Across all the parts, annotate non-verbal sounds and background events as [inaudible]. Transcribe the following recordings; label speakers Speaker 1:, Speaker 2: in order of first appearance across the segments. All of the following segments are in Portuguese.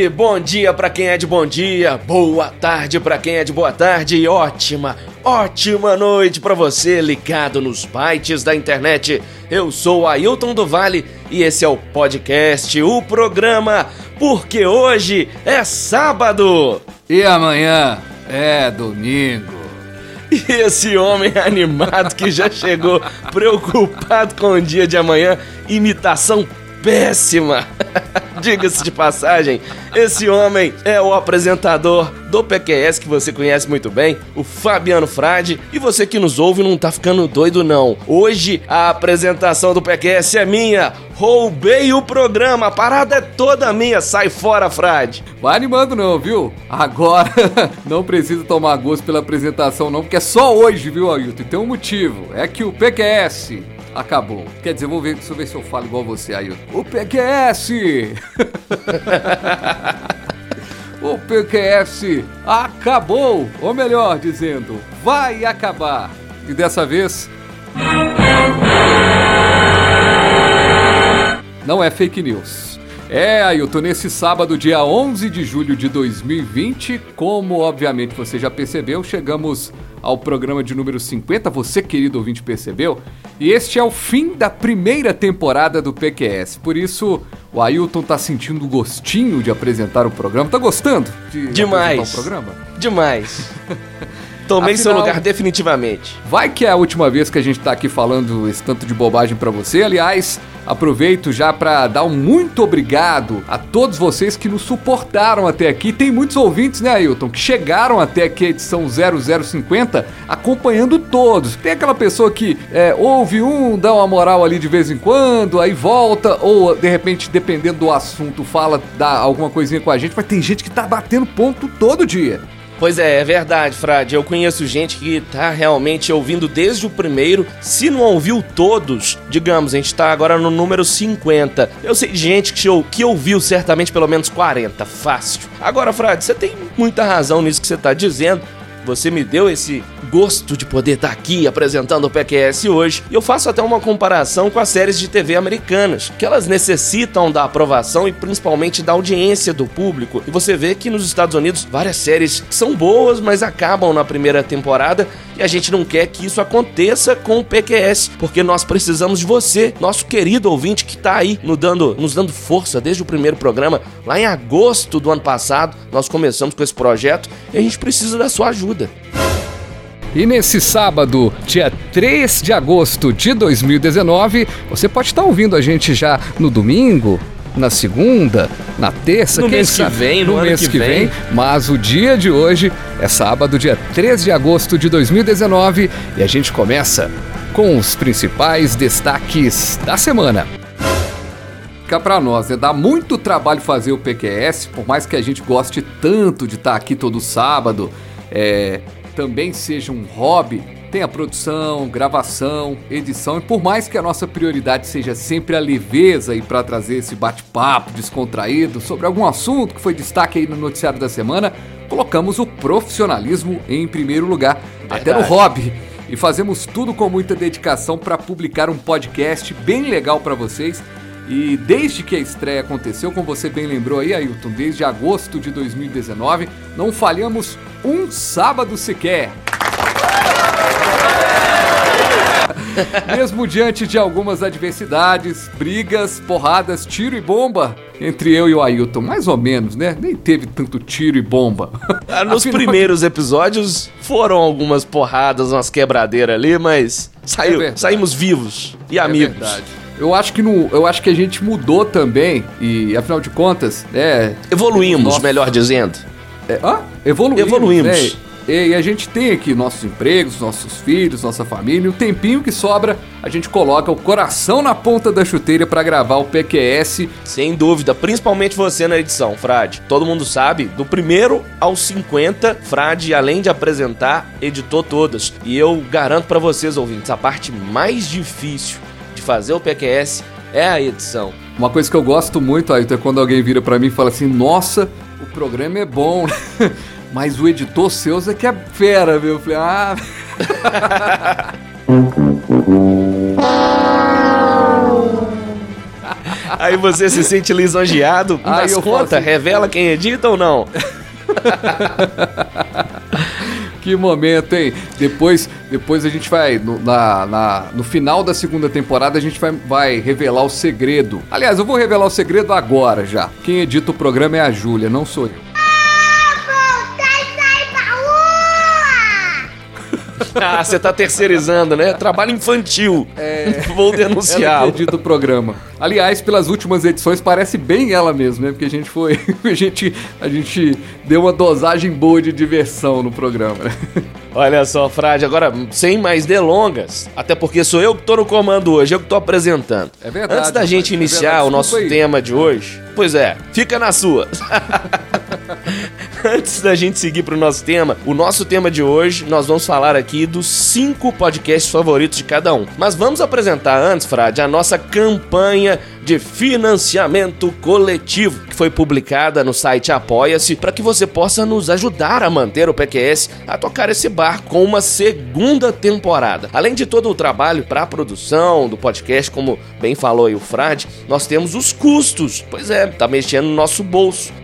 Speaker 1: Aí, bom dia pra quem é de bom dia, boa tarde pra quem é de boa tarde e ótima, ótima noite pra você ligado nos bytes da internet. Eu sou Ailton do Vale e esse é o podcast, o programa, porque hoje é sábado.
Speaker 2: E amanhã é domingo.
Speaker 1: E esse homem [laughs] animado que já chegou preocupado com o dia de amanhã, imitação péssima. [laughs] Diga-se de passagem, esse homem é o apresentador do PQS que você conhece muito bem, o Fabiano Frade. E você que nos ouve não tá ficando doido não. Hoje a apresentação do PQS é minha. Roubei o programa, a parada é toda minha. Sai fora, Frade.
Speaker 2: Vai animando não, viu? Agora [laughs] não precisa tomar gosto pela apresentação não, porque é só hoje, viu, Ailton? E tem um motivo. É que o PQS acabou. Quer dizer, vou ver, deixa eu ver se eu falo igual você, Ailton. O PQS! [laughs] o PQS acabou! Ou melhor dizendo, vai acabar. E dessa vez. Não é fake news. É, Ailton, nesse sábado, dia 11 de julho de 2020, como obviamente você já percebeu, chegamos ao programa de número 50, você querido ouvinte percebeu, e este é o fim da primeira temporada do PQS. Por isso, o Ailton tá sentindo gostinho de apresentar o programa. Tá gostando de
Speaker 1: Demais.
Speaker 2: o programa?
Speaker 1: Demais. [laughs] Tomei seu
Speaker 2: Afinal-
Speaker 1: lugar definitivamente.
Speaker 2: Vai que é a última vez que a gente tá aqui falando esse tanto de bobagem pra você. Aliás, aproveito já pra dar um muito obrigado a todos vocês que nos suportaram até aqui. Tem muitos ouvintes, né, Ailton, que chegaram até aqui a edição 0050 acompanhando todos. Tem aquela pessoa que é, ouve um, dá uma moral ali de vez em quando, aí volta, ou de repente, dependendo do assunto, fala, dá alguma coisinha com a gente, mas tem gente que tá batendo ponto todo dia.
Speaker 1: Pois é, é verdade, Frade. Eu conheço gente que tá realmente ouvindo desde o primeiro. Se não ouviu todos, digamos, a gente tá agora no número 50. Eu sei de gente que, ou- que ouviu certamente pelo menos 40, fácil. Agora, Frade, você tem muita razão nisso que você tá dizendo. Você me deu esse gosto de poder estar aqui apresentando o PQS hoje. E eu faço até uma comparação com as séries de TV americanas, que elas necessitam da aprovação e principalmente da audiência do público. E você vê que nos Estados Unidos várias séries são boas, mas acabam na primeira temporada e a gente não quer que isso aconteça com o PQS, porque nós precisamos de você, nosso querido ouvinte que tá aí nos dando, nos dando força desde o primeiro programa. Lá em agosto do ano passado, nós começamos com esse projeto e a gente precisa da sua ajuda.
Speaker 2: E nesse sábado, dia 3 de agosto de 2019, você pode estar ouvindo a gente já no domingo, na segunda, na terça,
Speaker 1: No
Speaker 2: quem
Speaker 1: mês que
Speaker 2: sabe?
Speaker 1: vem, no ano
Speaker 2: mês
Speaker 1: que vem.
Speaker 2: Mas o dia de hoje é sábado, dia 3 de agosto de 2019, e a gente começa com os principais destaques da semana. Fica pra nós, né? Dá muito trabalho fazer o PQS, por mais que a gente goste tanto de estar aqui todo sábado, é, também seja um hobby, tem a produção, gravação, edição, e por mais que a nossa prioridade seja sempre a leveza e para trazer esse bate-papo descontraído sobre algum assunto que foi destaque aí no noticiário da semana, colocamos o profissionalismo em primeiro lugar, até no
Speaker 1: Verdade.
Speaker 2: hobby. E fazemos tudo com muita dedicação para publicar um podcast bem legal para vocês. E desde que a estreia aconteceu, como você bem lembrou aí, Ailton, desde agosto de 2019, não falhamos um sábado sequer. [laughs] Mesmo diante de algumas adversidades, brigas, porradas, tiro e bomba entre eu e o Ailton, mais ou menos, né? Nem teve tanto tiro e bomba. [laughs]
Speaker 1: Ah, Nos
Speaker 2: Afinal-
Speaker 1: primeiros episódios foram algumas porradas, umas quebradeiras ali, mas saiu,
Speaker 2: verdade.
Speaker 1: saímos vivos e
Speaker 2: É
Speaker 1: amigos.
Speaker 2: verdade. Eu acho que no, eu acho que a gente mudou também e afinal de contas, é,
Speaker 1: Evoluímos, melhor dizendo.
Speaker 2: é hã? evoluímos,
Speaker 1: Evoluímos.
Speaker 2: né? E a gente tem aqui nossos empregos, nossos filhos, nossa família. O tempinho que sobra, a gente coloca o coração na ponta da chuteira para gravar o PQS.
Speaker 1: Sem dúvida, principalmente você na edição, Frade. Todo mundo sabe, do primeiro aos 50, Frade, além de apresentar, editou todas. E eu garanto para vocês, ouvintes, a parte mais difícil de fazer o PQS é a edição.
Speaker 2: Uma coisa que eu gosto muito, Ailton, é quando alguém vira para mim e fala assim: Nossa, o programa é bom, [laughs] mas o editor seu é que é fera, viu? Eu falei: Ah. [laughs]
Speaker 1: Aí você se sente lisonjeado, mas conta, assim, revela quem edita ou não? [laughs]
Speaker 2: que momento, hein? Depois, depois a gente vai, no, na, na, no final da segunda temporada, a gente vai, vai revelar o segredo. Aliás, eu vou revelar o segredo agora já. Quem edita o programa é a Júlia, não sou eu. [laughs]
Speaker 1: ah, você tá terceirizando, né? Trabalho infantil. É. [laughs] Vou denunciar.
Speaker 2: Ela do programa. Aliás, pelas últimas edições parece bem ela mesmo, né? Porque a gente foi, [laughs] a gente, a gente deu uma dosagem boa de diversão no programa. Né?
Speaker 1: Olha só, Frade, agora sem mais delongas, até porque sou eu que tô no comando hoje, eu que tô apresentando. É verdade. Antes da gente é iniciar é o nosso aí. tema de hoje, pois é, fica na sua. [laughs] Antes da gente seguir para o nosso tema, o nosso tema de hoje, nós vamos falar aqui dos cinco podcasts favoritos de cada um. Mas vamos apresentar antes, Frade, a nossa campanha de financiamento coletivo, que foi publicada no site Apoia-se, para que você possa nos ajudar a manter o PQS a tocar esse barco com uma segunda temporada. Além de todo o trabalho para a produção do podcast, como bem falou aí o Frade, nós temos os custos. Pois é, tá mexendo no nosso bolso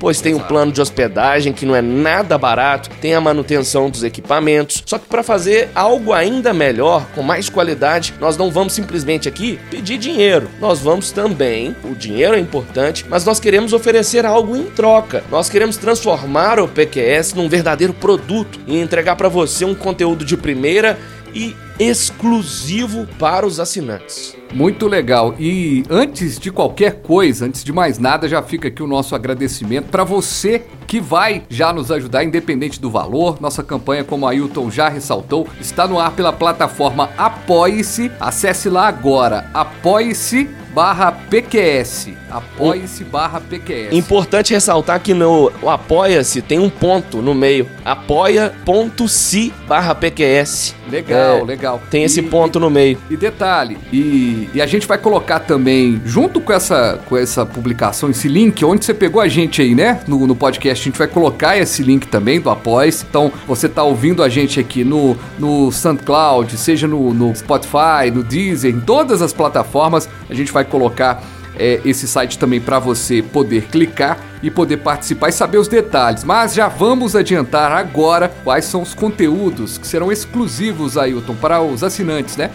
Speaker 1: pois tem um plano de hospedagem que não é nada barato, tem a manutenção dos equipamentos. Só que para fazer algo ainda melhor, com mais qualidade, nós não vamos simplesmente aqui pedir dinheiro. Nós vamos também, o dinheiro é importante, mas nós queremos oferecer algo em troca. Nós queremos transformar o PQS num verdadeiro produto e entregar para você um conteúdo de primeira e exclusivo para os assinantes.
Speaker 2: Muito legal. E antes de qualquer coisa, antes de mais nada, já fica aqui o nosso agradecimento para você que vai já nos ajudar, independente do valor. Nossa campanha, como a Ailton já ressaltou, está no ar pela plataforma Apoie-se. Acesse lá agora, apoie-se barra PQS. Apoie-se barra PQS.
Speaker 1: Importante ressaltar que no Apoia-se tem um ponto no meio. apoia.se barra PQS.
Speaker 2: Legal, é, legal.
Speaker 1: Tem esse ponto no meio.
Speaker 2: E detalhe, e, e, a gente vai colocar também, junto com essa, com essa publicação, esse link, onde você pegou a gente aí, né? No, no podcast, a gente vai colocar esse link também do Apoia-se. Então, você tá ouvindo a gente aqui no, no SoundCloud, seja no, no Spotify, no Deezer, em todas as plataformas, a gente vai colocar é, esse site também para você poder clicar e poder participar e saber os detalhes. Mas já vamos adiantar agora quais são os conteúdos que serão exclusivos, Ailton, para os assinantes, né?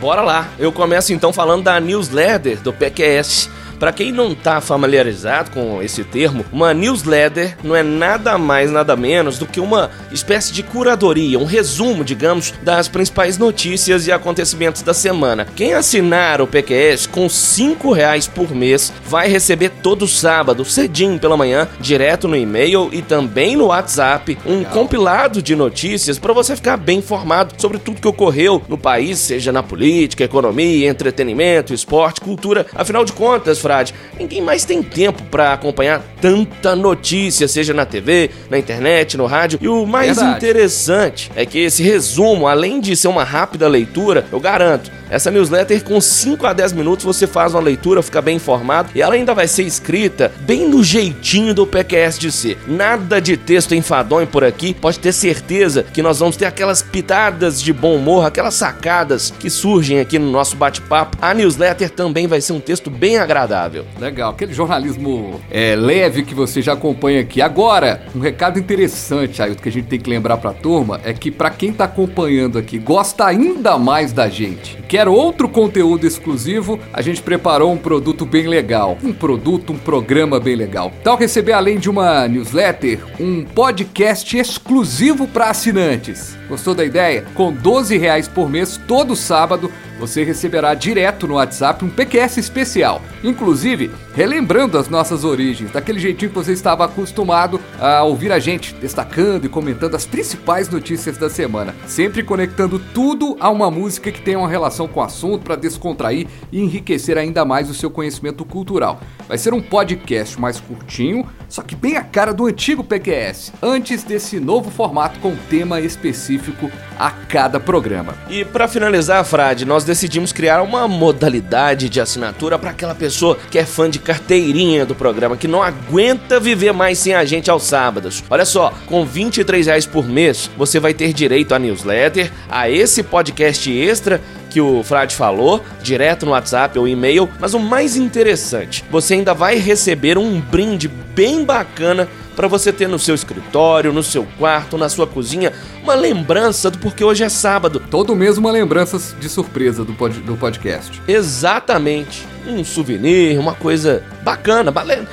Speaker 1: Bora lá. Eu começo então falando da newsletter do PQS. Para quem não está familiarizado com esse termo, uma newsletter não é nada mais nada menos do que uma espécie de curadoria, um resumo, digamos, das principais notícias e acontecimentos da semana. Quem assinar o PQS com cinco reais por mês vai receber todo sábado, cedinho pela manhã, direto no e-mail e também no WhatsApp, um Legal. compilado de notícias para você ficar bem informado sobre tudo que ocorreu no país, seja na política, economia, entretenimento, esporte, cultura. Afinal de contas, frade. Ninguém mais tem tempo para acompanhar tanta notícia, seja na TV, na internet, no rádio. E o mais Verdade. interessante é que esse resumo, além de ser uma rápida leitura, eu garanto, essa newsletter, com 5 a 10 minutos, você faz uma leitura, fica bem informado e ela ainda vai ser escrita bem no jeitinho do PQS de ser. Nada de texto enfadonho por aqui, pode ter certeza que nós vamos ter aquelas pitadas de bom humor, aquelas sacadas que surgem aqui no nosso bate-papo. A newsletter também vai ser um texto bem agradável.
Speaker 2: Legal, aquele jornalismo é, leve que você já acompanha aqui. Agora, um recado interessante, aí que a gente tem que lembrar pra turma é que para quem tá acompanhando aqui, gosta ainda mais da gente, quer quer outro conteúdo exclusivo, a gente preparou um produto bem legal. Um produto, um programa bem legal. Tal receber, além de uma newsletter, um podcast exclusivo para assinantes. Gostou da ideia? Com 12 reais por mês, todo sábado, você receberá direto no WhatsApp um PQS especial. Inclusive, relembrando as nossas origens, daquele jeitinho que você estava acostumado a ouvir a gente destacando e comentando as principais notícias da semana, sempre conectando tudo a uma música que tenha uma relação com o assunto para descontrair e enriquecer ainda mais o seu conhecimento cultural. Vai ser um podcast mais curtinho, só que bem a cara do antigo PQS, antes desse novo formato com tema específico a cada programa.
Speaker 1: E para finalizar, Frade, nós decidimos criar uma modalidade de assinatura para aquela pessoa que é fã de carteirinha do programa, que não aguenta viver mais sem a gente aos sábados. Olha só, com 23 reais por mês, você vai ter direito a newsletter, a esse podcast extra que o Frade falou, direto no WhatsApp ou e-mail, mas o mais interessante, você ainda vai receber um brinde bem bacana para você ter no seu escritório, no seu quarto, na sua cozinha, uma lembrança do porque hoje é sábado.
Speaker 2: Todo mês uma lembrança de surpresa do, pod, do podcast.
Speaker 1: Exatamente. Um souvenir, uma coisa bacana.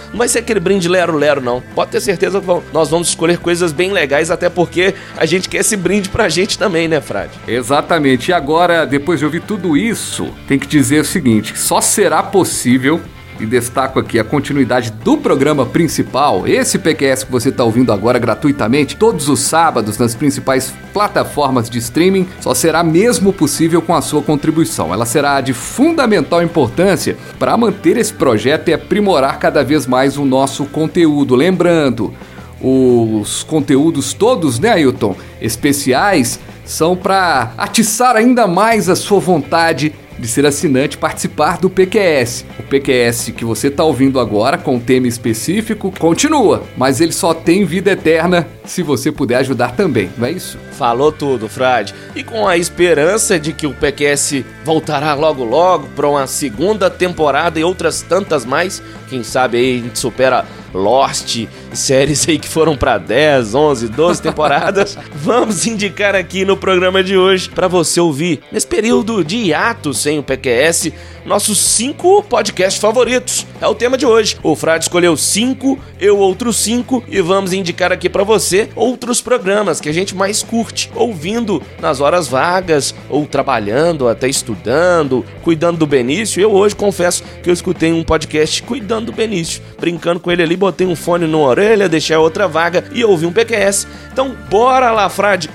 Speaker 1: Não vai ser aquele brinde lero-lero, não. Pode ter certeza que nós vamos escolher coisas bem legais, até porque a gente quer esse brinde pra gente também, né, Frade?
Speaker 2: Exatamente. E agora, depois de ouvir tudo isso, tem que dizer o seguinte: só será possível e destaco aqui a continuidade do programa principal, esse PQS que você está ouvindo agora gratuitamente, todos os sábados nas principais plataformas de streaming, só será mesmo possível com a sua contribuição. Ela será de fundamental importância para manter esse projeto e aprimorar cada vez mais o nosso conteúdo. Lembrando, os conteúdos todos, né, Ailton, especiais, são para atiçar ainda mais a sua vontade de ser assinante participar do PQS. O PQS que você está ouvindo agora, com um tema específico, continua, mas ele só tem vida eterna se você puder ajudar também, não é isso?
Speaker 1: Falou tudo, Frade. E com a esperança de que o PQS voltará logo logo para uma segunda temporada e outras tantas mais, quem sabe aí a gente supera Lost, séries aí que foram para 10, 11, 12 temporadas, [laughs] vamos indicar aqui no programa de hoje para você ouvir nesse período de hiato sem o PQS nossos cinco podcasts favoritos. É o tema de hoje. O Frade escolheu cinco, eu outros cinco e vamos indicar aqui para você outros programas que a gente mais curte, ouvindo nas horas vagas ou trabalhando, até estudando, cuidando do Benício. Eu hoje confesso que eu escutei um podcast cuidando do Benício, brincando com ele ali, botei um fone na orelha, deixei a outra vaga e ouvi um PQS. Então, bora lá, Frade.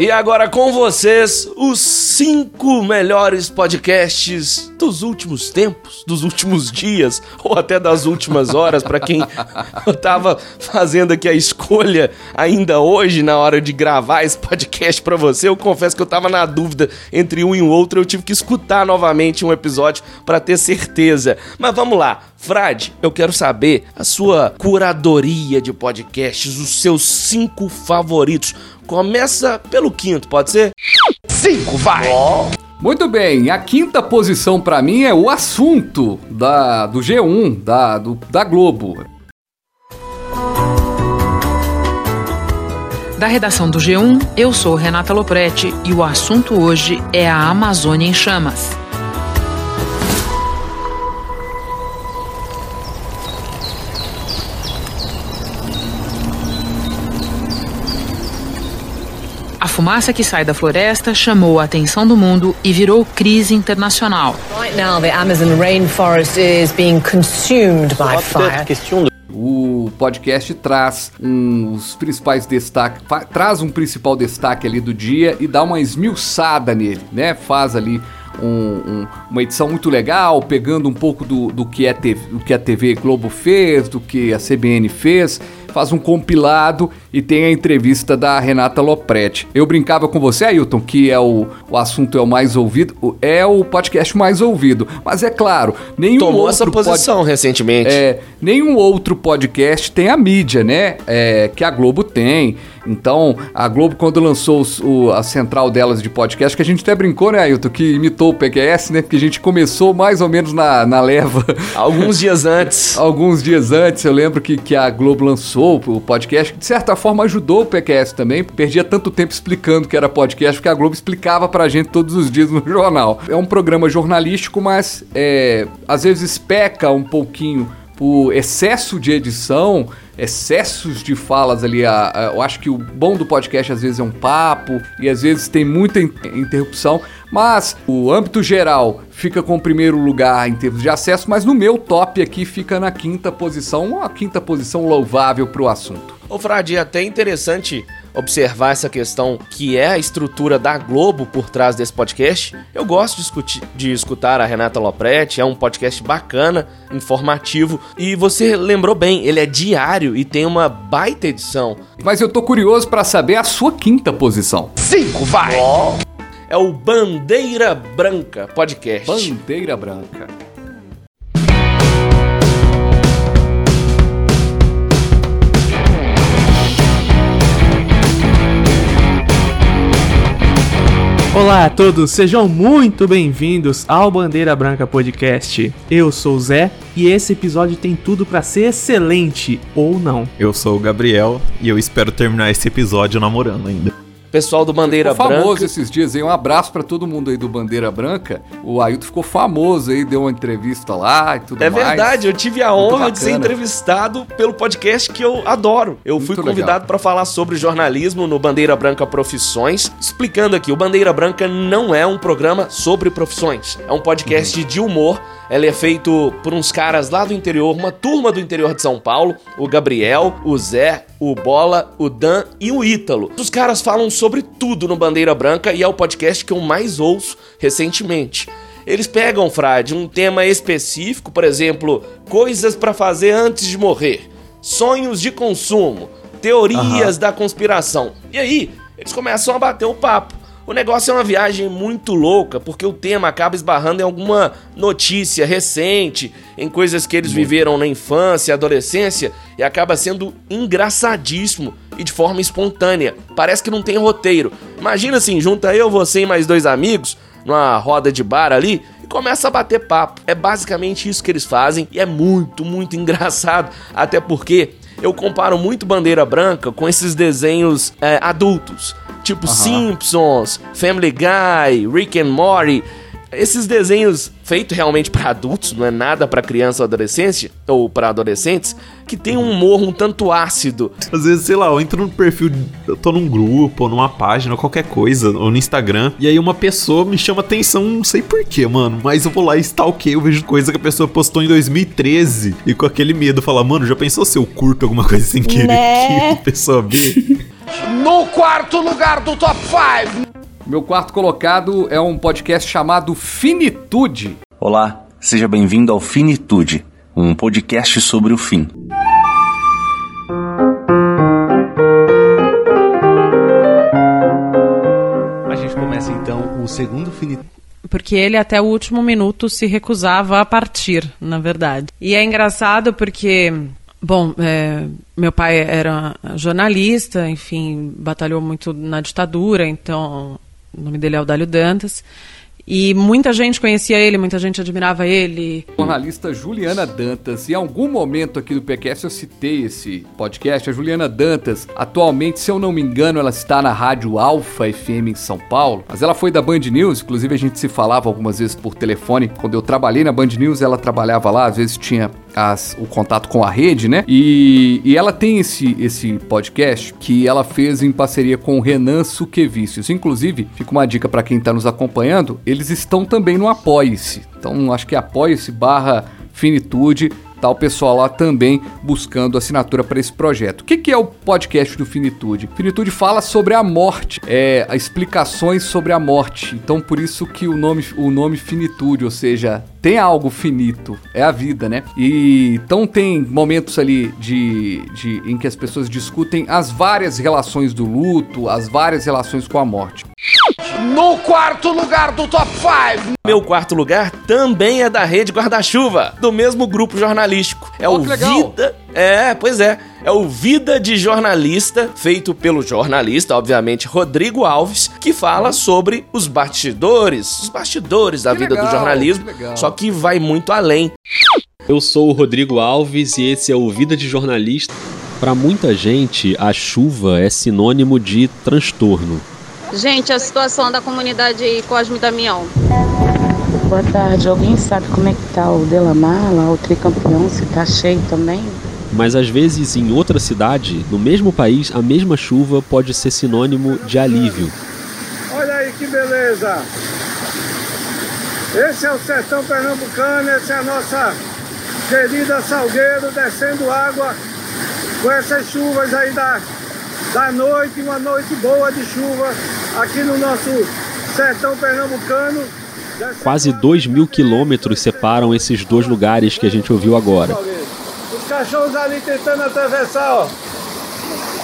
Speaker 1: E agora com vocês, os cinco melhores podcasts dos últimos tempos, dos últimos dias, ou até das últimas horas, para quem [laughs] tava fazendo aqui a escolha ainda hoje, na hora de gravar esse podcast para você. Eu confesso que eu tava na dúvida entre um e o outro, eu tive que escutar novamente um episódio para ter certeza. Mas vamos lá, Frade, eu quero saber a sua curadoria de podcasts, os seus cinco favoritos. Começa pelo quinto, pode ser?
Speaker 3: Cinco, vai!
Speaker 2: Muito bem, a quinta posição para mim é o assunto da, do G1, da, do, da Globo.
Speaker 4: Da redação do G1, eu sou Renata Loprete e o assunto hoje é a Amazônia em Chamas. Fumaça que sai da floresta chamou a atenção do mundo e virou crise internacional.
Speaker 5: Right now, the Amazon rainforest is being consumed by fire.
Speaker 2: O podcast traz um, os principais destaques, traz um principal destaque ali do dia e dá uma esmiuçada nele, né? Faz ali um, um, uma edição muito legal, pegando um pouco do, do, que é TV, do que a TV Globo fez, do que a CBN fez faz um compilado e tem a entrevista da Renata Lopretti. Eu brincava com você, Ailton, que é o, o assunto é o mais ouvido, é o podcast mais ouvido. Mas é claro, nenhum
Speaker 1: Tomou
Speaker 2: outro
Speaker 1: essa posição pod... recentemente.
Speaker 2: É, nenhum outro podcast tem a mídia, né? É, que a Globo tem. Então, a Globo, quando lançou o- a central delas de podcast, que a gente até brincou, né, Ailton, que imitou o PQS, né? Porque a gente começou mais ou menos na, na leva.
Speaker 1: Alguns dias antes. [laughs]
Speaker 2: Alguns dias antes, eu lembro que, que a Globo lançou o podcast, que de certa forma ajudou o PQS também. Perdia tanto tempo explicando que era podcast, porque a Globo explicava pra gente todos os dias no [laughs] jornal. É um programa jornalístico, mas é, às vezes peca um pouquinho por excesso de edição, excessos de falas ali. A, a- eu acho que o bom do podcast às vezes é um papo e às vezes tem muita in- interrupção, mas o âmbito geral fica com o primeiro lugar em termos de acesso, mas no meu top aqui fica na quinta posição, uma quinta posição louvável pro assunto.
Speaker 1: Ô, Frade, é até interessante observar essa questão que é a estrutura da Globo por trás desse podcast. Eu gosto de, escuti- de escutar a Renata Lopretti, é um podcast bacana, informativo. E você lembrou bem, ele é diário e tem uma baita edição.
Speaker 2: Mas eu tô curioso pra saber a sua quinta posição.
Speaker 1: É o Bandeira Branca Podcast.
Speaker 2: Bandeira branca.
Speaker 6: Olá a todos, sejam muito bem-vindos ao Bandeira Branca Podcast. Eu sou o Zé e esse episódio tem tudo pra ser excelente ou não.
Speaker 7: Eu sou o Gabriel e eu espero terminar esse episódio namorando ainda.
Speaker 1: Pessoal do Bandeira
Speaker 2: ficou famoso
Speaker 1: Branca.
Speaker 2: esses dias aí. Um abraço pra todo mundo aí do Bandeira Branca. O Ailton ficou famoso aí, deu uma entrevista lá e tudo
Speaker 1: É
Speaker 2: mais.
Speaker 1: verdade, eu tive a
Speaker 2: Muito
Speaker 1: honra de ser entrevistado pelo podcast que eu adoro. Eu fui
Speaker 2: Muito
Speaker 1: convidado
Speaker 2: legal.
Speaker 1: para falar sobre jornalismo no Bandeira Branca Profissões. Explicando aqui, o Bandeira Branca não é um programa sobre profissões, é um podcast de humor. Ele é feito por uns caras lá do interior, uma turma do interior de São Paulo, o Gabriel, o Zé, o Bola, o Dan e o Ítalo. Os caras falam sobre tudo no Bandeira Branca e é o podcast que eu mais ouço recentemente. Eles pegam, Frade, um tema específico, por exemplo, coisas pra fazer antes de morrer, sonhos de consumo, teorias da conspiração. E aí, eles começam a bater o papo. O negócio é uma viagem muito louca, porque o tema acaba esbarrando em alguma notícia recente, em coisas que eles viveram na infância, adolescência, e acaba sendo engraçadíssimo e de forma espontânea. Parece que não tem roteiro. Imagina assim, junta eu, você e mais dois amigos numa roda de bar ali e começa a bater papo. É basicamente isso que eles fazem e é muito, muito [laughs] engraçado. Até porque eu comparo muito Bandeira Branca com esses desenhos é, adultos, tipo Simpsons, Family Guy, Rick and Morty. Esses desenhos feitos realmente para adultos, não é nada para criança ou adolescência ou para adolescentes, que tem um humor um tanto ácido.
Speaker 7: Às vezes, sei lá, eu entro no perfil, eu tô num grupo, ou numa página, ou qualquer coisa, ou no Instagram, e aí uma pessoa me chama atenção, não sei porquê, mano, mas eu vou lá e stalkeio, eu vejo coisa que a pessoa postou em 2013, e com aquele medo, falar, mano, já pensou se eu curto alguma coisa sem querer
Speaker 8: Né?
Speaker 7: que a pessoa vê?
Speaker 9: No quarto lugar do top 5.
Speaker 2: Meu quarto colocado é um podcast chamado Finitude.
Speaker 10: Olá, seja bem-vindo ao Finitude, um podcast sobre o fim.
Speaker 6: A gente começa então o segundo finito.
Speaker 8: Porque ele até o último minuto se recusava a partir, na verdade. E é engraçado porque, bom, é, meu pai era jornalista, enfim, batalhou muito na ditadura, então o nome dele é Audálio Dantas. E muita gente conhecia ele, muita gente admirava ele.
Speaker 2: jornalista Juliana Dantas. Em algum momento aqui do PQS eu citei esse podcast. A Juliana Dantas, atualmente, se eu não me engano, ela está na Rádio Alfa FM em São Paulo. Mas ela foi da Band News, inclusive a gente se falava algumas vezes por telefone. Quando eu trabalhei na Band News, ela trabalhava lá, às vezes tinha as- o contato com a rede, né? E, e ela tem esse, esse podcast que ela fez em parceria com o Renan Suquevicius. Inclusive, fica uma dica para quem tá nos acompanhando, eles estão também no Apoie-se. Então, acho que Apoie-se barra Finitude, tá o pessoal lá também buscando assinatura para esse projeto. O que, que é o podcast do Finitude? Finitude fala sobre a morte, é, explicações sobre a morte. Então, por isso que o nome, o nome Finitude, ou seja, tem algo finito, é a vida, né? E então tem momentos ali de, de em que as pessoas discutem as várias relações do luto, as várias relações com a morte.
Speaker 9: No quarto lugar do top 5.
Speaker 1: Meu quarto lugar também é da rede Guarda-Chuva, do mesmo grupo jornalístico. É
Speaker 2: Ó,
Speaker 1: o. Vida. É, pois é. É o Vida de Jornalista, feito pelo jornalista, obviamente, Rodrigo Alves, que fala sobre os bastidores, os bastidores da
Speaker 2: Que
Speaker 1: vida do
Speaker 2: legal,
Speaker 1: jornalismo,
Speaker 2: que
Speaker 1: só que vai muito além.
Speaker 11: Eu sou o Rodrigo Alves e esse é o Vida de Jornalista. Para muita gente, a chuva é sinônimo de transtorno.
Speaker 12: Gente, a situação da comunidade Cosme Damião.
Speaker 13: Boa tarde. Alguém sabe como é que tá o Delamar, lá, o tricampeão, se tá cheio também?
Speaker 11: Mas às vezes, em outra cidade, no mesmo país, a mesma chuva pode ser sinônimo de alívio.
Speaker 14: Olha aí que beleza! Esse é o sertão pernambucano, essa é a nossa querida Salgueiro descendo água com essas chuvas aí da, da noite, uma noite boa de chuva aqui no nosso sertão pernambucano.
Speaker 11: Quase 2 mil quilômetros separam esses dois lugares que a gente ouviu agora.
Speaker 14: Os cachorros ali tentando atravessar, ó.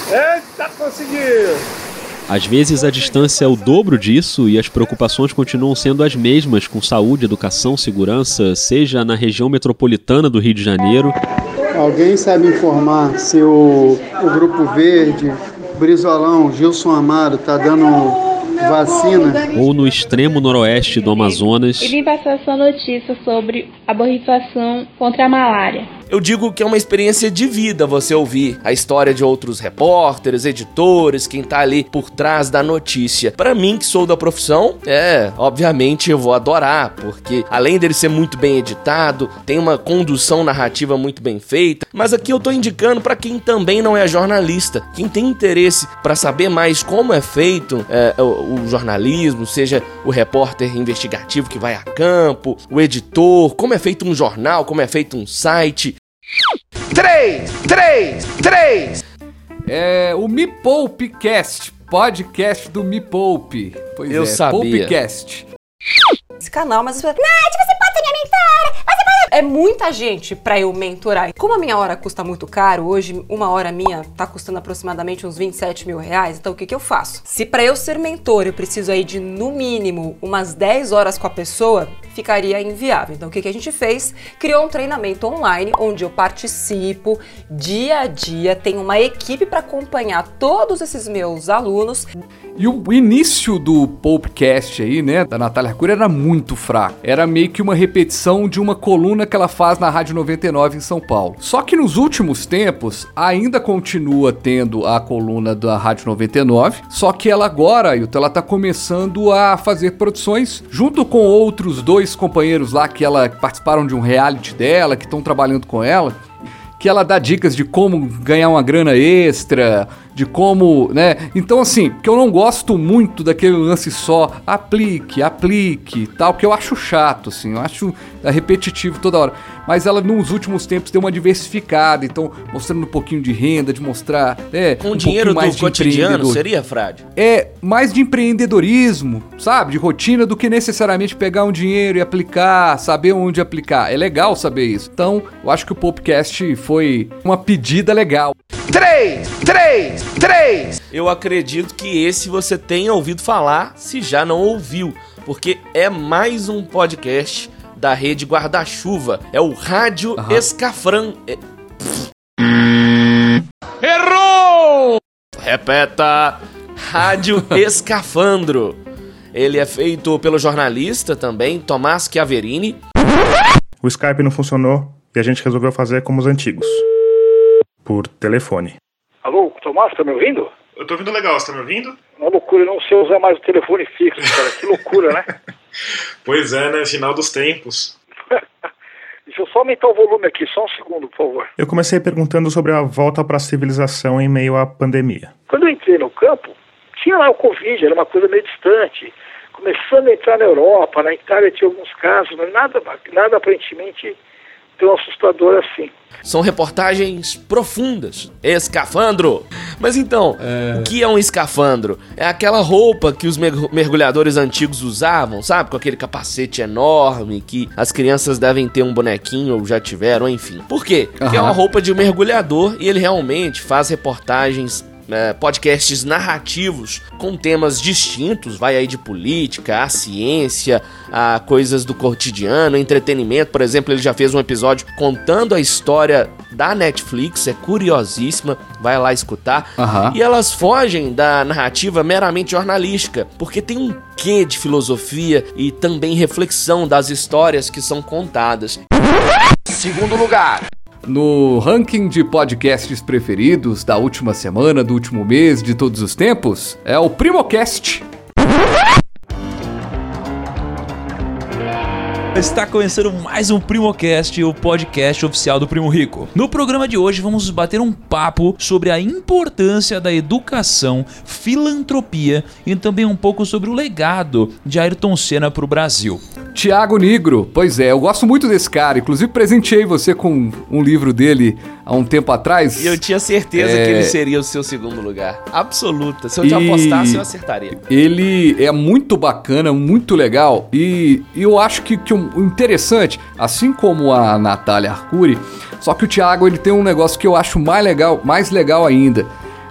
Speaker 14: Eita, conseguiu!
Speaker 11: Às vezes a distância é o dobro disso e as preocupações continuam sendo as mesmas com saúde, educação, segurança, seja na região metropolitana do Rio de Janeiro,
Speaker 15: Alguém sabe informar se o, o Grupo Verde, Brizolão, Gilson Amaro, tá dando vacina?
Speaker 11: ou no extremo noroeste do Amazonas.
Speaker 16: E vim passar essa notícia sobre a borrifação contra a malária.
Speaker 1: Eu digo que é uma experiência de vida você ouvir a história de outros repórteres, editores, quem tá ali por trás da notícia. Pra mim, que sou da profissão, é, obviamente eu vou adorar, porque além dele ser muito bem editado, tem uma condução narrativa muito bem feita, mas aqui eu tô indicando pra quem também não é jornalista, quem tem interesse pra saber mais como é feito é, o, o jornalismo, seja o repórter investigativo que vai a campo, o editor, como é feito um jornal, como é feito um site.
Speaker 9: 3, 3, 3.
Speaker 2: É o Me Poupe Cast, podcast do Me Poupe. Pois
Speaker 1: Eu
Speaker 2: é,
Speaker 1: sabia.
Speaker 2: Poupecast.
Speaker 17: esse canal, mas Nath, você pode ser minha mentora. É muita gente pra eu mentorar. Como a minha hora custa muito caro, hoje uma hora minha tá custando aproximadamente uns 27 mil reais, então o que que eu faço? Se pra eu ser mentor eu preciso aí de, no mínimo, umas 10 horas com a pessoa, ficaria inviável. Então o que que a gente fez? Criou um treinamento online, onde eu participo dia a dia, tenho uma equipe pra acompanhar todos esses meus alunos.
Speaker 2: E o início do Popecast aí, né, da Natália Arcuri era muito fraco. Era meio que uma repetição de uma coluna que ela faz na Rádio 99 em São Paulo. Só que nos últimos tempos ainda continua tendo a coluna da Rádio 99, só que ela agora, Ailton, ela tá começando a fazer produções junto com outros dois companheiros lá que ela participaram de um reality dela, que estão trabalhando com ela que ela dá dicas de como ganhar uma grana extra, de como, né? Então assim, que eu não gosto muito daquele lance só aplique, aplique, e tal, que eu acho chato, assim, eu acho é repetitivo toda hora. Mas ela nos últimos tempos deu uma diversificada, então mostrando um pouquinho de renda, de mostrar, é,
Speaker 1: Com
Speaker 2: um
Speaker 1: dinheiro
Speaker 2: mais
Speaker 1: do
Speaker 2: de
Speaker 1: cotidiano, seria, Frade?
Speaker 2: É mais de empreendedorismo, sabe? De rotina do que necessariamente pegar um dinheiro e aplicar, saber onde aplicar. É legal saber isso. Então, eu acho que o podcast foi uma pedida legal.
Speaker 9: 3, 3, 3.
Speaker 1: Eu acredito que esse você tenha ouvido falar, se já não ouviu, porque é mais um podcast da rede Guarda-Chuva. É o Rádio Escafran. é-
Speaker 9: Errou!
Speaker 1: Repeta! Rádio [laughs] Escafandro. Ele é feito pelo jornalista também, Tomás Chiaverini.
Speaker 18: O Skype não funcionou e a gente resolveu fazer como os antigos. Por telefone.
Speaker 19: Alô, Tomás, tá me ouvindo?
Speaker 18: Eu tô ouvindo legal, você tá me ouvindo?
Speaker 19: Uma loucura, eu não sei usar mais o telefone fixo, cara. Que loucura, né? [laughs]
Speaker 18: Pois é, né? Final dos tempos. [laughs]
Speaker 19: Deixa eu só aumentar o volume aqui, só um segundo, por favor.
Speaker 18: Eu comecei perguntando sobre a volta para a civilização em meio à pandemia.
Speaker 19: Quando eu entrei no campo, tinha lá o Covid, era uma coisa meio distante. Começando a entrar na Europa, na Itália tinha alguns casos, mas nada, nada aparentemente tão assustador assim.
Speaker 1: São reportagens profundas. Escafandro. Mas então, o que é um escafandro? É aquela roupa que os mergu- mergulhadores antigos usavam, sabe? Com aquele capacete enorme que as crianças devem ter um bonequinho ou já tiveram, enfim. Por quê? Porque é
Speaker 2: Aham.
Speaker 1: uma roupa de um mergulhador e ele realmente faz reportagens é, podcasts narrativos com temas distintos, vai aí de política, a ciência, a coisas do cotidiano, entretenimento. Por exemplo, ele já fez um episódio contando a história da Netflix, é curiosíssima, vai lá escutar.
Speaker 2: Aham.
Speaker 1: E elas fogem da narrativa meramente jornalística, porque tem um quê de filosofia e também reflexão das histórias que são contadas.
Speaker 3: Segundo lugar.
Speaker 2: No ranking de podcasts preferidos da última semana, do último mês, de todos os tempos, é o Primocast.
Speaker 20: Está começando mais um Primocast, o podcast oficial do Primo Rico. No programa de hoje vamos bater um papo sobre a importância da educação, filantropia e também um pouco sobre o legado de Ayrton Senna para o Brasil.
Speaker 2: Tiago Nigro, pois é, eu gosto muito desse cara. Inclusive, presenteei você com um livro dele há um tempo atrás.
Speaker 1: E eu tinha certeza
Speaker 2: É.
Speaker 1: que ele seria o seu segundo lugar. Absoluta. Se eu te
Speaker 2: E-
Speaker 1: apostasse, eu acertaria.
Speaker 2: Ele é muito bacana, muito legal e eu acho que, que o interessante, assim como a Natália Arcuri, só que o Thiago ele tem um negócio que eu acho mais legal, mais legal ainda.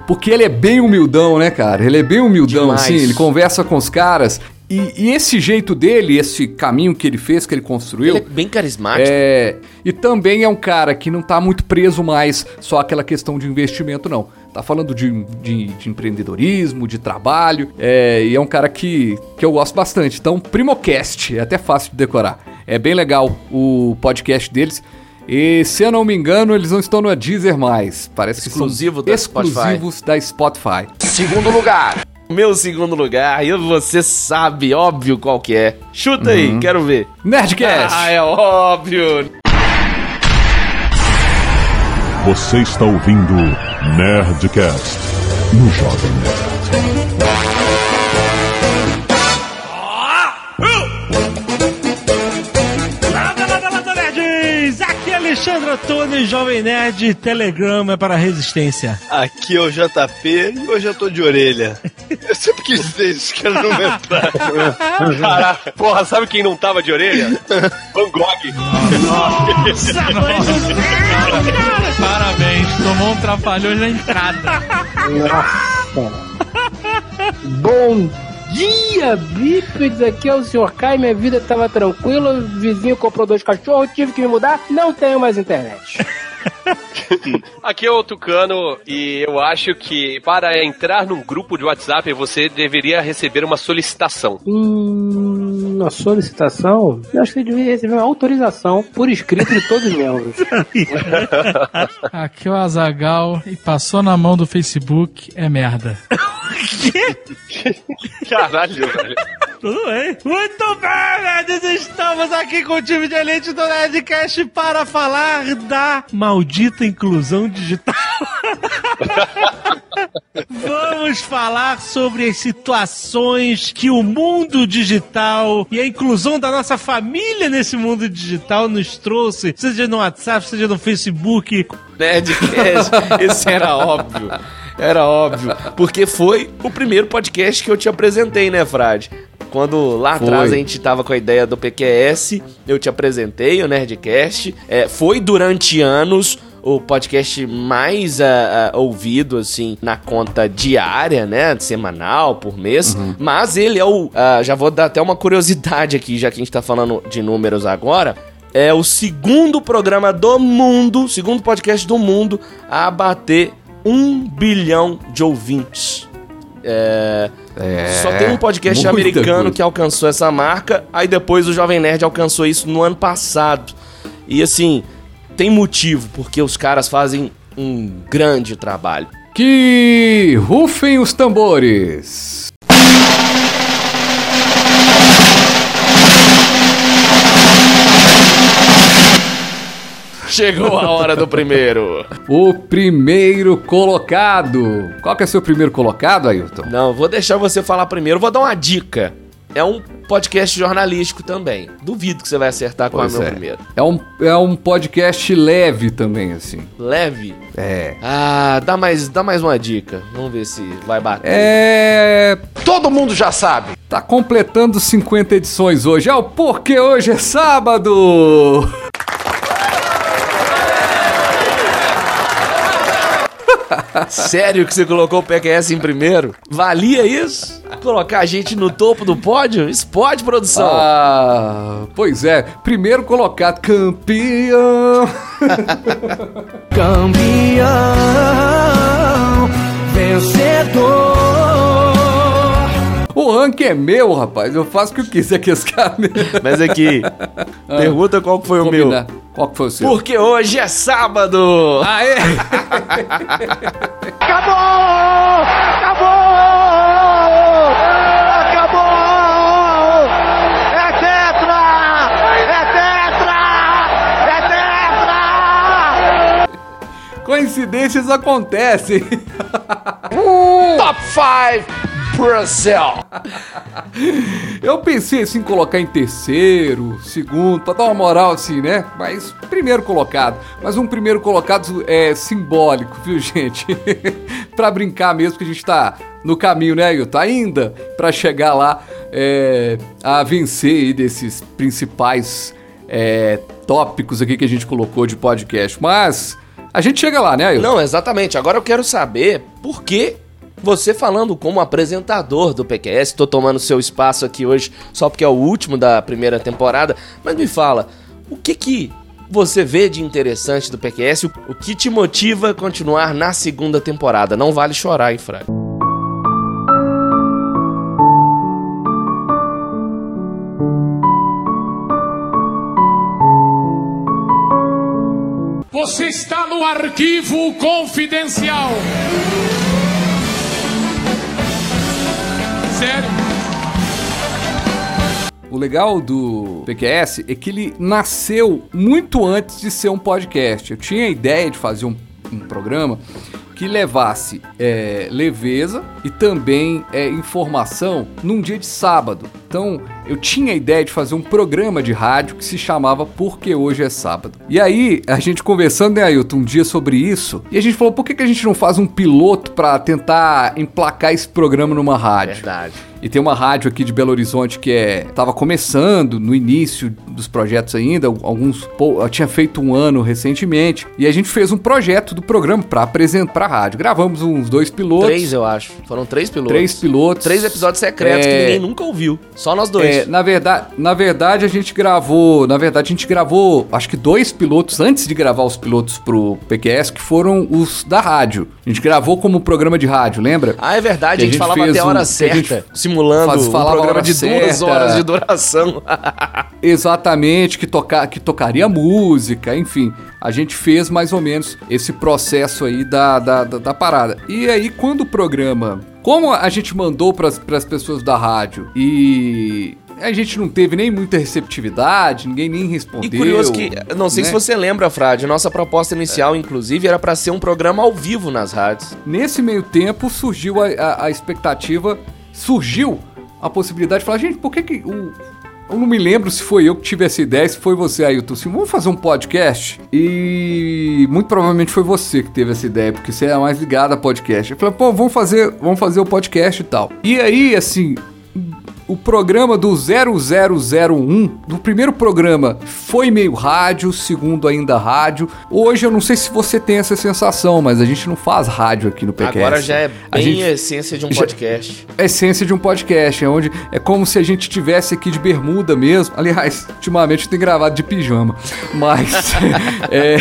Speaker 2: Porque ele é bem humildão, né, cara? Ele é bem humildão,
Speaker 1: Demais.
Speaker 2: assim, ele conversa com os caras. E, e esse jeito dele, esse caminho que ele fez, que ele construiu.
Speaker 1: Ele é bem carismático.
Speaker 2: É, e também é um cara que não tá muito preso mais só àquela questão de investimento, não. Tá falando de, de, de empreendedorismo, de trabalho, é, e é um cara que, que eu gosto bastante. Então, Primocast, é até fácil de decorar. É bem legal o podcast deles. E se eu não me engano, eles não estão no Deezer mais. Parece
Speaker 1: Exclusivo
Speaker 2: que
Speaker 1: da
Speaker 2: são exclusivos da Spotify.
Speaker 1: Segundo lugar. Meu segundo lugar, e você sabe, óbvio qual que é. Chuta aí,
Speaker 2: Uhum.
Speaker 1: quero ver.
Speaker 2: Nerdcast.
Speaker 1: Ah, é óbvio.
Speaker 21: Você está ouvindo Nerdcast no Jovem Nerd.
Speaker 22: É Alexandre Antônio, Jovem Nerd, Telegrama para a Resistência.
Speaker 23: Aqui é o JP e hoje eu tô de orelha. Eu sempre quis dizer isso, que era no metrô. [laughs]
Speaker 24: Caraca, porra, sabe quem não tava de orelha? [laughs] Van Gogh.
Speaker 22: Nossa!
Speaker 25: Parabéns, tomou um trapalhão na entrada.
Speaker 26: Bom dia, bípedes! Aqui é o Sr. Kai, minha vida tava tranquila, o vizinho comprou dois cachorros, tive que me mudar, não tenho mais internet. [laughs]
Speaker 24: Aqui é o Tucano e eu acho que para entrar num grupo de WhatsApp você deveria receber uma solicitação.
Speaker 26: Hum, uma solicitação? Eu acho que você devia receber uma autorização por escrito de todos os membros. [laughs]
Speaker 25: Aqui é o Azagal e passou na mão do Facebook é merda. [laughs]
Speaker 24: Caralho, velho.
Speaker 22: Tudo bem. Muito bem, nerds! Estamos aqui com o time de elite do Nerdcast para falar da maldita inclusão digital. [laughs] Vamos falar sobre as situações que o mundo digital e a inclusão da nossa família nesse mundo digital nos trouxe, seja no WhatsApp, seja no Facebook.
Speaker 1: Nerdcast, [laughs] esse era óbvio. Era óbvio. Porque foi o primeiro podcast que eu te apresentei, né, Frade? Quando lá
Speaker 2: Foi.
Speaker 1: atrás a gente tava com a ideia do PQS, eu te apresentei o Nerdcast. É, foi durante anos o podcast mais ah, ah, ouvido, assim, na conta diária, né? Semanal, por mês. Mas ele é o. ah, já vou dar até uma curiosidade aqui, já que a gente tá falando de números agora. É o segundo programa do mundo, segundo podcast do mundo, a bater um bilhão de ouvintes. É. Só tem um podcast americano
Speaker 2: coisa.
Speaker 1: que alcançou essa marca, aí depois o Jovem Nerd alcançou isso no ano passado. E assim, tem motivo, porque os caras fazem um grande trabalho.
Speaker 2: Que rufem os tambores.
Speaker 1: Chegou a hora do primeiro.
Speaker 2: O primeiro colocado. Qual que é seu primeiro colocado, Ailton?
Speaker 1: Não, vou deixar você falar primeiro, vou dar uma dica. É um podcast jornalístico também. Duvido que você vai acertar qual é o
Speaker 2: Pois
Speaker 1: meu
Speaker 2: é.
Speaker 1: primeiro.
Speaker 2: É um, é um podcast leve também, assim.
Speaker 1: Leve?
Speaker 2: É.
Speaker 1: Ah, dá mais, dá mais uma dica. Vamos ver se vai bater.
Speaker 2: É. Todo mundo já sabe. Tá completando 50 edições hoje. É o Porque Hoje é Sábado!
Speaker 1: Sério que você colocou o PQS em primeiro? Valia isso? Colocar a gente no topo do pódio? Isso pode, produção?
Speaker 2: Ah, pois é. Primeiro colocado, campeão. [laughs]
Speaker 27: Campeão, vencedor.
Speaker 2: O ranking é meu, rapaz. Eu faço o que eu quiser com esse cara.
Speaker 1: Mas aqui, [laughs] pergunta qual foi o meu.
Speaker 2: Qual que foi o seu?
Speaker 1: Porque hoje é sábado!
Speaker 2: Aê! [laughs]
Speaker 9: Acabou! Acabou! Acabou! É tetra! É tetra! É tetra!
Speaker 2: Coincidências acontecem. [laughs]
Speaker 9: Top 5 Brasil!
Speaker 2: Eu pensei assim em colocar em terceiro, segundo, pra dar uma moral assim, né? Mas primeiro colocado. Mas um primeiro colocado é simbólico, viu, gente? [laughs] pra brincar mesmo que a gente tá no caminho, né, Ailton? Ainda pra chegar lá é, a vencer desses principais é, tópicos aqui que a gente colocou de podcast. Mas a gente chega lá, né, Ailton?
Speaker 1: Não, exatamente. Agora eu quero saber por que você falando como apresentador do PQS, tô tomando seu espaço aqui hoje só porque é o último da primeira temporada, mas me fala, o que que você vê de interessante do PQS? O que te motiva a continuar na segunda temporada? Não vale chorar, hein, Fraga?
Speaker 25: Você está no arquivo confidencial. Sério?
Speaker 2: O legal do PQS é que ele nasceu muito antes de ser um podcast. Eu tinha a ideia de fazer um, um programa que levasse é, leveza e também é, informação num dia de sábado. Então eu tinha a ideia de fazer um programa de rádio que se chamava Porque Hoje é Sábado. E aí, a gente conversando, né, Ailton, um dia sobre isso, e a gente falou: por que, que a gente não faz um piloto para tentar emplacar esse programa numa rádio?
Speaker 1: Verdade.
Speaker 2: E tem uma rádio aqui de Belo Horizonte que é tava começando no início dos projetos ainda, alguns tinha feito um ano recentemente, e a gente fez um projeto do programa para apresentar pra rádio. Gravamos uns dois pilotos.
Speaker 1: Três, eu acho. Foram três pilotos.
Speaker 2: Três pilotos.
Speaker 1: Três episódios secretos
Speaker 2: É.
Speaker 1: que ninguém nunca ouviu. Só nós dois.
Speaker 2: É, na verdade, na verdade a gente gravou, na verdade a gente gravou, acho que dois pilotos antes de gravar os pilotos pro PQS que foram os da rádio. A gente gravou como programa de rádio, lembra?
Speaker 1: Ah, é verdade,
Speaker 2: Que
Speaker 1: a gente, falava até a
Speaker 2: um-
Speaker 1: hora
Speaker 2: a
Speaker 1: certa,
Speaker 2: gente
Speaker 1: simulando
Speaker 2: faz-
Speaker 1: um
Speaker 2: falava a
Speaker 1: programa de duas
Speaker 2: certa.
Speaker 1: horas de duração. [laughs]
Speaker 2: Exatamente, que, toca, que tocaria música, enfim. A gente fez mais ou menos esse processo aí da, da, da, da parada. E aí, quando o programa. Como a gente mandou para as pessoas da rádio e. A gente não teve nem muita receptividade, ninguém nem
Speaker 1: E
Speaker 2: respondeu.
Speaker 1: curioso que, não sei
Speaker 2: né?
Speaker 1: se você lembra, Frade, nossa proposta inicial, inclusive, era pra ser um programa ao vivo nas rádios.
Speaker 2: Nesse meio tempo surgiu a, a- a expectativa, surgiu a possibilidade de falar, gente, por que que o... Eu não me lembro se foi eu que tive essa ideia, se foi você, Ailton. Assim, vamos fazer um podcast? E muito provavelmente foi você que teve essa ideia, porque você é mais ligado a podcast. Eu falei, pô, vamos fazer, vamos fazer o podcast e tal. E aí, assim, o programa do 0001, do primeiro programa, foi meio rádio, segundo ainda rádio. Hoje eu não sei se você tem essa sensação, mas a gente não faz rádio aqui no PQS.
Speaker 1: Agora já é
Speaker 2: A
Speaker 1: bem
Speaker 2: gente-
Speaker 1: a essência de um podcast.
Speaker 2: a essência de um podcast, é onde é como se a gente tivesse aqui de bermuda mesmo. Aliás, ultimamente tem gravado de pijama, mas [laughs] é,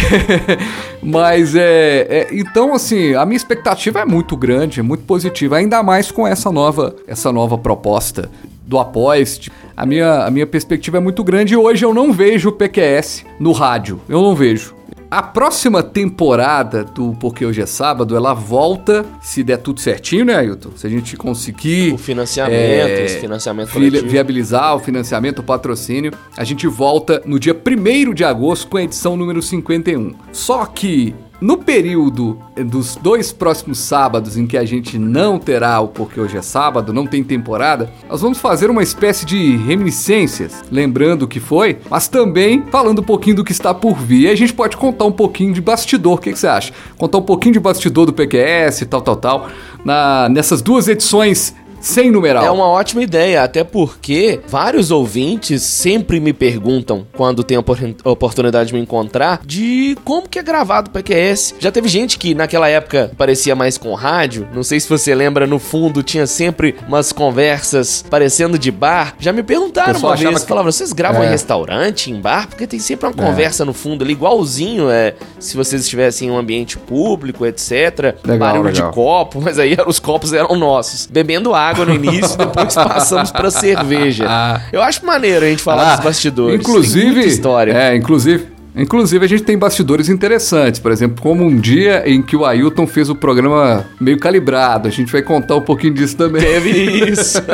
Speaker 2: mas é, é- então assim a minha expectativa é muito grande, é muito positiva, ainda mais com essa nova essa nova proposta do Apoist. A minha, a minha perspectiva é muito grande e hoje eu não vejo o PQS no rádio. Eu não vejo. A próxima temporada do Porque Hoje é Sábado, ela volta, se der tudo certinho, né, Ailton? Se a gente conseguir...
Speaker 1: O financiamento,
Speaker 2: é,
Speaker 1: esse financiamento coletivo.
Speaker 2: viabilizar o financiamento, o patrocínio, a gente volta no dia 1 de agosto com a edição número 51. Só que no período dos dois próximos sábados em que a gente não terá o Porque Hoje é Sábado, não tem temporada, nós vamos fazer uma espécie de reminiscências, lembrando o que foi, mas também falando um pouquinho do que está por vir. E a gente pode contar um pouquinho de bastidor, o que, que você acha? Contar um pouquinho de bastidor do PQS tal, tal, tal, na, nessas duas edições sem numeral.
Speaker 1: É uma ótima ideia, até porque vários ouvintes sempre me perguntam, quando tem a opor- oportunidade de me encontrar, de como que é gravado o PQS. Já teve gente que naquela época parecia mais com rádio, não sei se você lembra, no fundo tinha sempre umas conversas parecendo de bar. Já me perguntaram uma vez,
Speaker 2: que-
Speaker 1: falavam, vocês gravam
Speaker 2: É.
Speaker 1: em restaurante, em bar? Porque tem sempre uma
Speaker 2: É.
Speaker 1: conversa no fundo ali, igualzinho, é, se vocês estivessem em um ambiente público, etc.
Speaker 2: Legal,
Speaker 1: barulho
Speaker 2: legal.
Speaker 1: de copo, [laughs] mas aí os copos eram nossos. Bebendo água no início, depois [laughs] passamos pra cerveja. Eu acho maneiro a gente falar
Speaker 2: Ah,
Speaker 1: dos bastidores.
Speaker 2: Inclusive,
Speaker 1: história.
Speaker 2: É, inclusive. Inclusive, a gente tem bastidores interessantes. Por exemplo, como um dia em que o Ailton fez o programa meio calibrado. A gente vai contar um pouquinho disso também.
Speaker 1: Teve isso. [laughs]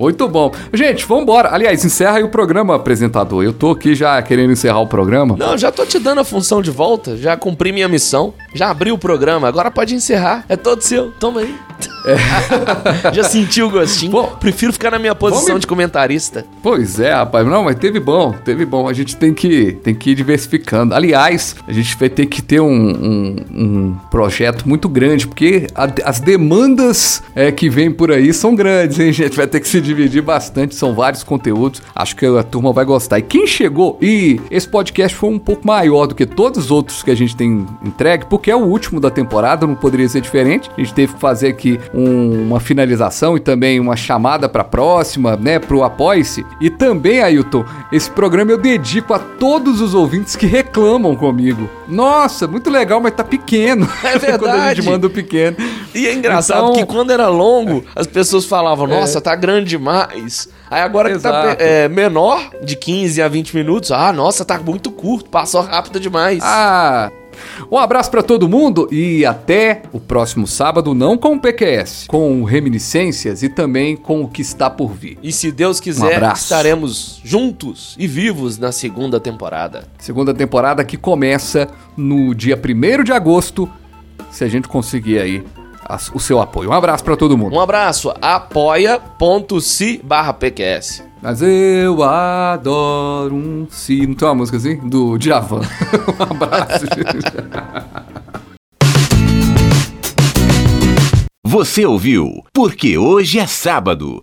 Speaker 2: Muito bom. Gente, vambora. Aliás, encerra aí o programa, apresentador. Eu tô aqui já querendo encerrar o programa.
Speaker 1: Não, já tô te dando a função de volta, já cumpri minha missão, já abri o programa, agora pode encerrar. É todo seu, toma aí. [laughs] já senti o gostinho. Prefiro ficar na minha posição
Speaker 2: vamos-
Speaker 1: de comentarista.
Speaker 2: Pois é, rapaz. Não, mas teve bom, teve bom. A gente tem que, tem que ir diversificando. Aliás, a gente vai ter que ter um, um- um projeto muito grande, porque a- as demandas é, que vêm por aí são grandes, hein, gente? Vai ter que se dividir bastante, são vários conteúdos. Acho que a turma vai gostar. E quem chegou, e esse podcast foi um pouco maior do que todos os outros que a gente tem entregue, porque é o último da temporada, não poderia ser diferente. A gente teve que fazer aqui um- uma finalização e também uma chamada para próxima, né, pro Apoie-se. E também, Ailton, esse programa eu dedico a todos os ouvintes que reclamam comigo. Nossa, muito legal, mas tá pequeno. [laughs]
Speaker 1: É verdade. [laughs]
Speaker 2: Quando a gente manda o pequeno.
Speaker 1: E é engraçado
Speaker 2: Então-
Speaker 1: que quando era longo, as pessoas falavam, nossa,
Speaker 2: É.
Speaker 1: tá grande demais. Aí agora que tá
Speaker 2: Exato.
Speaker 1: é, menor, de 15 a 20 minutos, ah, nossa, tá muito curto, passou rápido demais.
Speaker 2: Ah, um abraço pra todo mundo e até o próximo sábado, não com o PQS, com reminiscências e também com o que está por vir.
Speaker 1: E se Deus
Speaker 2: Um
Speaker 1: quiser,
Speaker 2: abraço.
Speaker 1: estaremos juntos e vivos na segunda temporada.
Speaker 2: Segunda temporada que começa no dia 1 de agosto, se a gente conseguir aí o seu apoio. Um abraço pra todo mundo.
Speaker 1: Um abraço, apoia.se barra PQS.
Speaker 2: Mas eu adoro um si. Não tem uma música assim? Do Djavan. [laughs] um abraço.
Speaker 3: Você ouviu Porque Hoje é Sábado